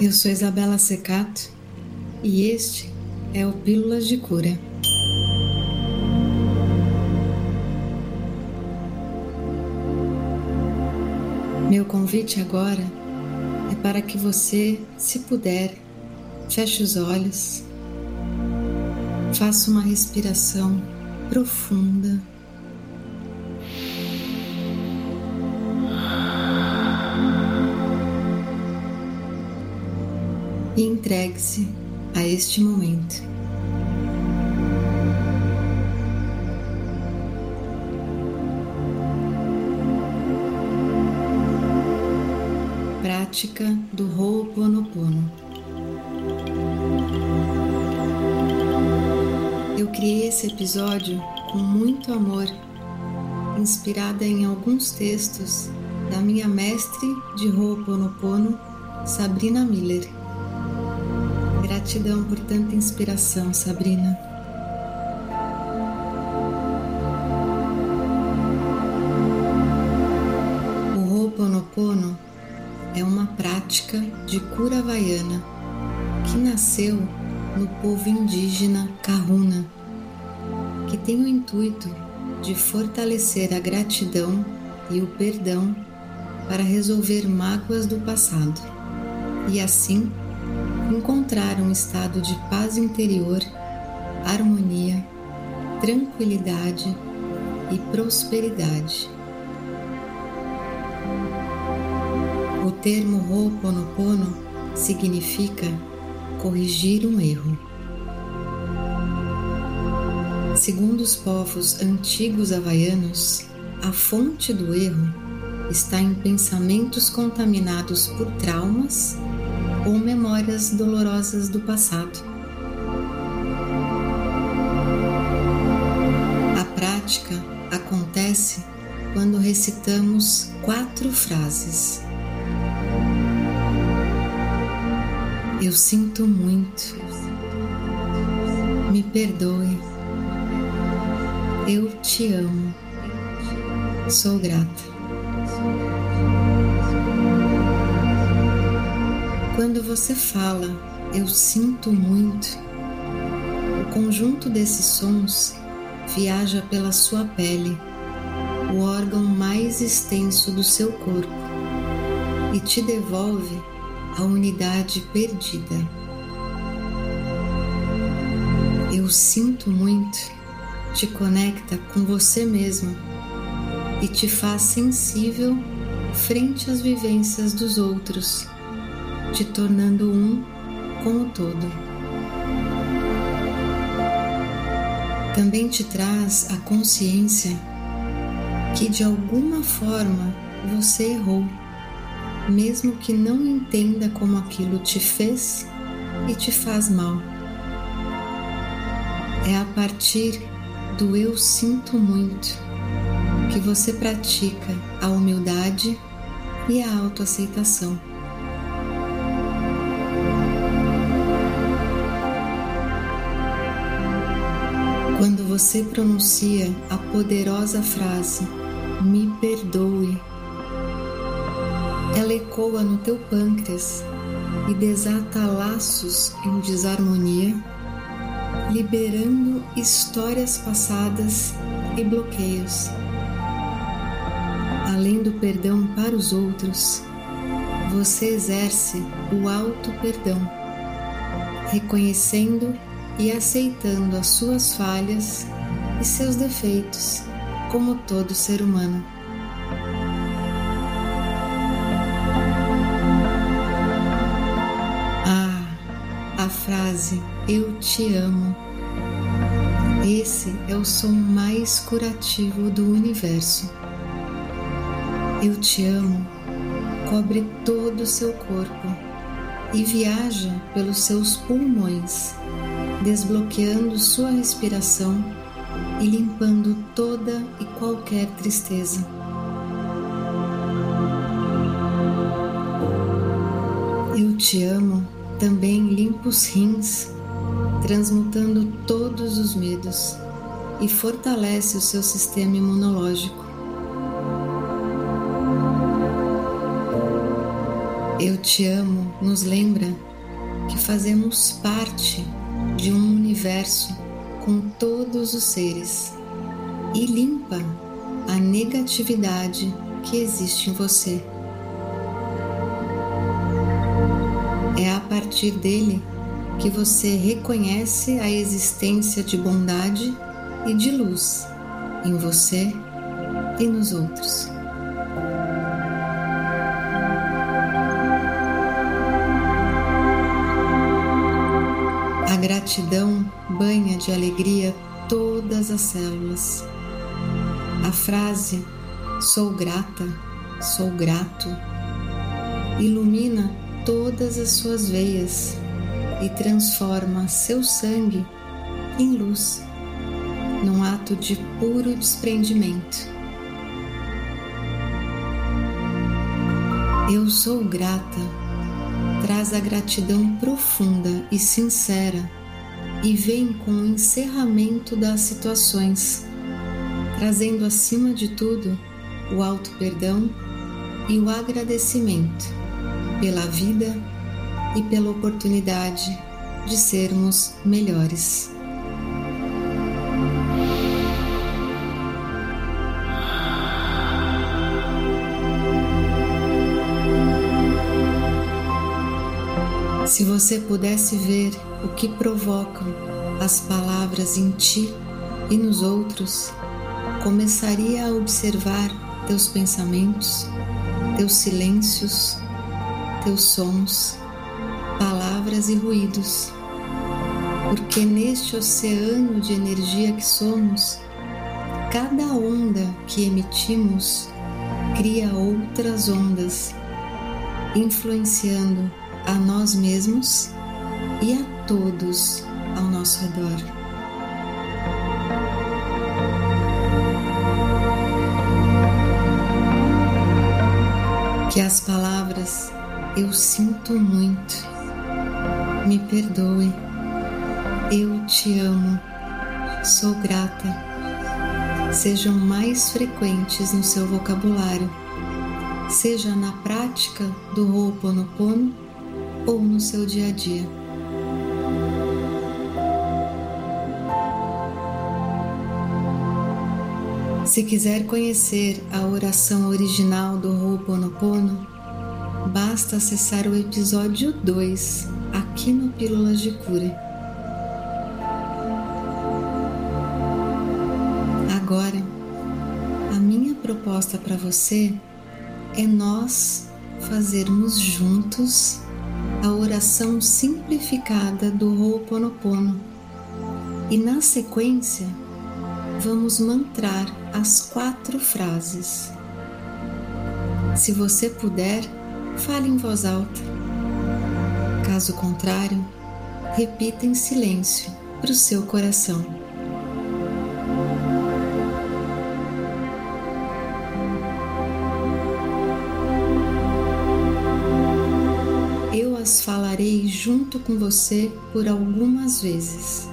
Eu sou Isabela Secato e este é o Pílulas de Cura. Meu convite agora é para que você, se puder, feche os olhos, faça uma respiração profunda. E entregue-se a este momento. Prática do Ho'oponopono. Eu criei esse episódio com muito amor, inspirada em alguns textos da minha mestre de Ho'oponopono, Sabrina Miller. Gratidão por tanta inspiração, Sabrina. O Ho'oponopono é uma prática de cura havaiana que nasceu no povo indígena Kahuna, que tem o intuito de fortalecer a gratidão e o perdão para resolver mágoas do passado e assim encontrar um estado de paz interior, harmonia, tranquilidade e prosperidade. O termo Ho'oponopono significa corrigir um erro. Segundo os povos antigos havaianos, a fonte do erro está em pensamentos contaminados por traumas ou memórias dolorosas do passado. A prática acontece quando recitamos quatro frases. Eu sinto muito. Me perdoe. Eu te amo. Sou grata. Quando você fala, eu sinto muito, o conjunto desses sons viaja pela sua pele, o órgão mais extenso do seu corpo, e te devolve a unidade perdida. Eu sinto muito te conecta com você mesmo e te faz sensível frente às vivências dos outros te tornando um com o todo. Também te traz a consciência que de alguma forma você errou, mesmo que não entenda como aquilo te fez e te faz mal. É a partir do eu sinto muito que você pratica a humildade e a autoaceitação. Você pronuncia a poderosa frase me perdoe, ela ecoa no teu pâncreas e desata laços em desarmonia, liberando histórias passadas e bloqueios. Além do perdão para os outros, você exerce o auto perdão, reconhecendo e aceitando as suas falhas e seus defeitos, como todo ser humano. Ah, a frase Eu te amo. Esse é o som mais curativo do universo. Eu te amo cobre todo o seu corpo e viaja pelos seus pulmões desbloqueando sua respiração e limpando toda e qualquer tristeza. Eu te amo também limpa os rins, transmutando todos os medos e fortalece o seu sistema imunológico. Eu te amo nos lembra que fazemos parte de um universo com todos os seres e limpa a negatividade que existe em você. É a partir dele que você reconhece a existência de bondade e de luz em você e nos outros. Gratidão banha de alegria todas as células. A frase sou grata, sou grato ilumina todas as suas veias e transforma seu sangue em luz, num ato de puro desprendimento. Eu sou grata traz a gratidão profunda e sincera e vem com o encerramento das situações, trazendo acima de tudo o alto perdão e o agradecimento pela vida e pela oportunidade de sermos melhores. Se você pudesse ver o que provocam as palavras em ti e nos outros, começaria a observar teus pensamentos, teus silêncios, teus sons, palavras e ruídos. Porque neste oceano de energia que somos, cada onda que emitimos cria outras ondas, influenciando a nós mesmos e a todos ao nosso redor. Que as palavras eu sinto muito, me perdoe, eu te amo, sou grata, sejam mais frequentes no seu vocabulário, seja na prática do Ho'oponopono ou no seu dia a dia. Se quiser conhecer a oração original do Ho'oponopono, basta acessar o episódio 2 aqui no Pílulas de Cura. Agora, a minha proposta para você é nós fazermos juntos a oração simplificada do Ho'oponopono e na sequência vamos mantrar as quatro frases. Se você puder, fale em voz alta. Caso contrário, repita em silêncio para o seu coração. Falarei junto com você por algumas vezes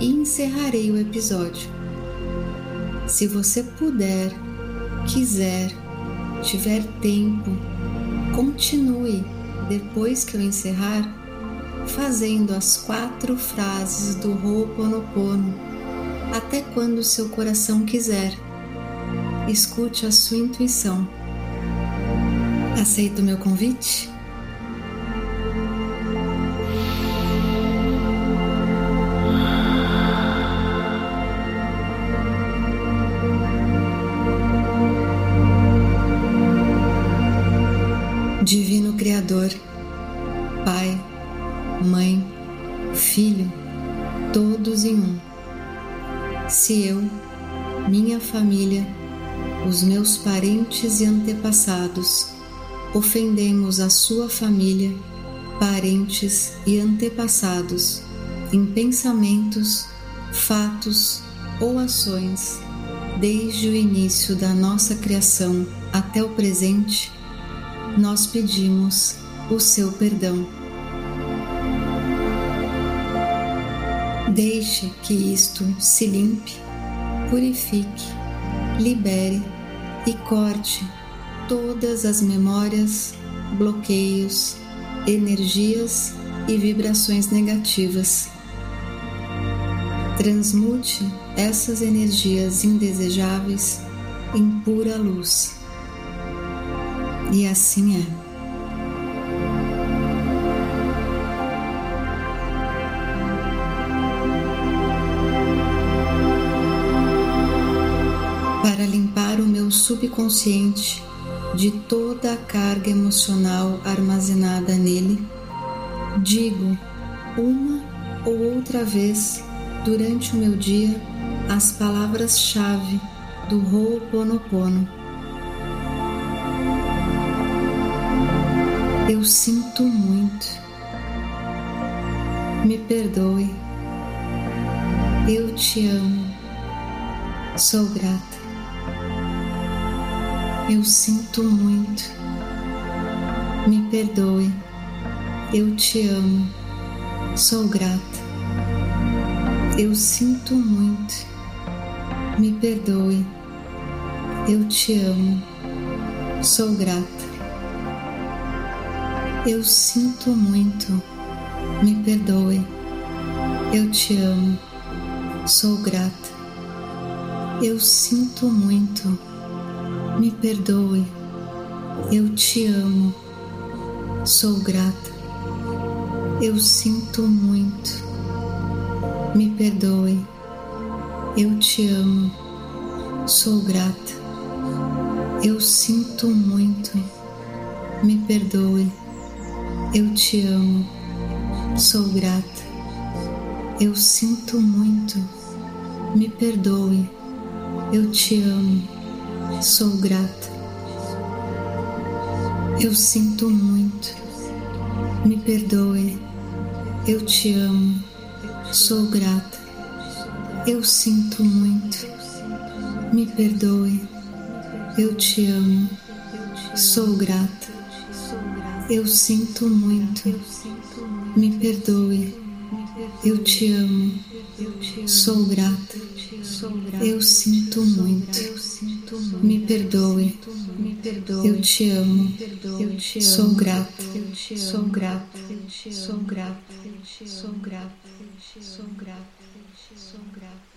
e encerrarei o episódio. Se você puder, quiser, tiver tempo, continue depois que eu encerrar fazendo as quatro frases do Ho'oponopono até quando seu coração quiser. Escute a sua intuição. Aceita o meu convite? Criador, Pai, Mãe, Filho, todos em um. Se eu, minha família, os meus parentes e antepassados ofendemos a sua família, parentes e antepassados em pensamentos, fatos ou ações, desde o início da nossa criação até o presente, nós pedimos o seu perdão. Deixe que isto se limpe, purifique, libere e corte todas as memórias, bloqueios, energias e vibrações negativas. Transmute essas energias indesejáveis em pura luz. E assim é. Para limpar o meu subconsciente de toda a carga emocional armazenada nele, digo uma ou outra vez durante o meu dia as palavras-chave do Ho'oponopono. Eu sinto muito. Me perdoe. Eu te amo. Sou grata. Eu sinto muito. Me perdoe. Eu te amo. Sou grata. Eu sinto muito. Me perdoe. Eu te amo. Sou grata. Eu sinto muito. Me perdoe. Eu te amo. Sou grata. Eu sinto muito. Me perdoe. Eu te amo. Sou grata. Eu sinto muito. Me perdoe. Eu te amo. Sou grata. Eu sinto muito. Me perdoe. Eu te amo, sou grata. Eu sinto muito, me perdoe. Eu te amo, sou grata. Eu sinto muito, me perdoe. Eu te amo, sou grata. Eu sinto muito, me perdoe. Eu te amo, sou grata. Eu sinto muito. Me perdoe. Eu te amo. Sou grata. Eu sinto muito. Me perdoe. Eu te amo. Sou grata. Sou grata. Sou grata. Sou grata. Sou grata. Sou grata.